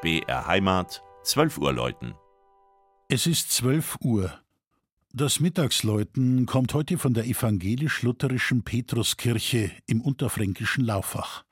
BR Heimat, 12 Uhr läuten. Es ist 12 Uhr. Das Mittagsläuten kommt heute von der evangelisch-lutherischen Petruskirche im unterfränkischen Laufach.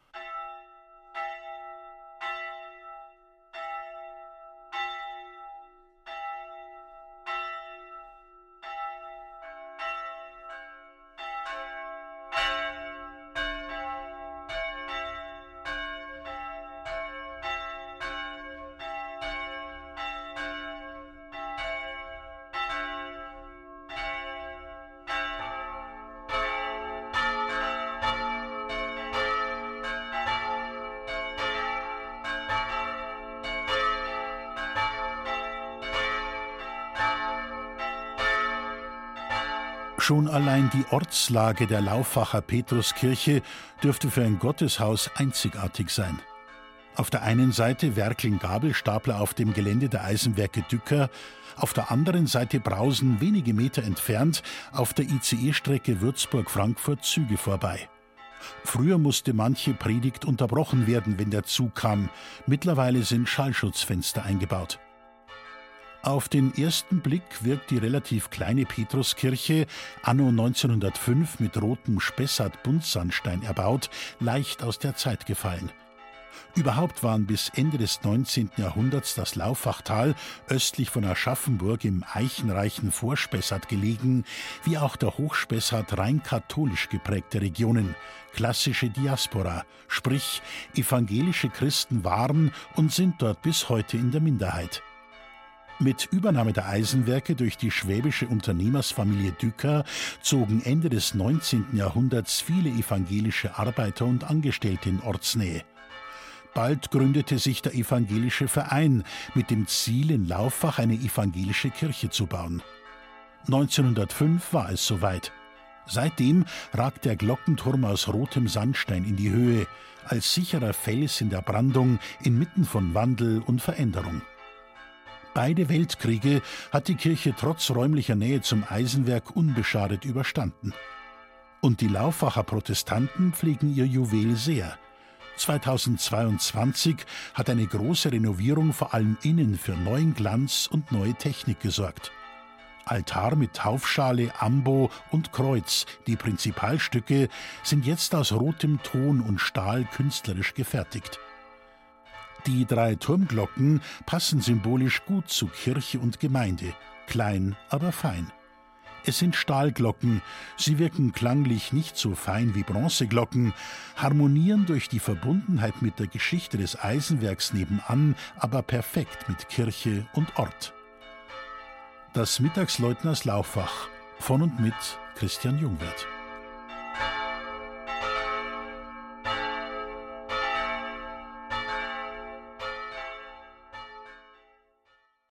Schon allein die Ortslage der Lauffacher Petruskirche dürfte für ein Gotteshaus einzigartig sein. Auf der einen Seite werkeln Gabelstapler auf dem Gelände der Eisenwerke Dücker, auf der anderen Seite brausen wenige Meter entfernt auf der ICE-Strecke Würzburg-Frankfurt Züge vorbei. Früher musste manche Predigt unterbrochen werden, wenn der Zug kam. Mittlerweile sind Schallschutzfenster eingebaut. Auf den ersten Blick wirkt die relativ kleine Petruskirche, anno 1905 mit rotem Spessart-Buntsandstein erbaut, leicht aus der Zeit gefallen. Überhaupt waren bis Ende des 19. Jahrhunderts das Lauffachtal östlich von Aschaffenburg im eichenreichen Vorspessart gelegen, wie auch der Hochspessart rein katholisch geprägte Regionen, klassische Diaspora, sprich evangelische Christen waren und sind dort bis heute in der Minderheit. Mit Übernahme der Eisenwerke durch die schwäbische Unternehmersfamilie Dücker zogen Ende des 19. Jahrhunderts viele evangelische Arbeiter und Angestellte in Ortsnähe. Bald gründete sich der evangelische Verein mit dem Ziel, in Lauffach eine evangelische Kirche zu bauen. 1905 war es soweit. Seitdem ragt der Glockenturm aus rotem Sandstein in die Höhe, als sicherer Fels in der Brandung inmitten von Wandel und Veränderung. Beide Weltkriege hat die Kirche trotz räumlicher Nähe zum Eisenwerk unbeschadet überstanden. Und die Lauffacher Protestanten pflegen ihr Juwel sehr. 2022 hat eine große Renovierung vor allem innen für neuen Glanz und neue Technik gesorgt. Altar mit Taufschale, Ambo und Kreuz, die Prinzipalstücke, sind jetzt aus rotem Ton und Stahl künstlerisch gefertigt. Die drei Turmglocken passen symbolisch gut zu Kirche und Gemeinde, klein, aber fein. Es sind Stahlglocken, sie wirken klanglich nicht so fein wie Bronzeglocken, harmonieren durch die Verbundenheit mit der Geschichte des Eisenwerks nebenan, aber perfekt mit Kirche und Ort. Das Mittagsleutners Lauffach von und mit Christian Jungwirth.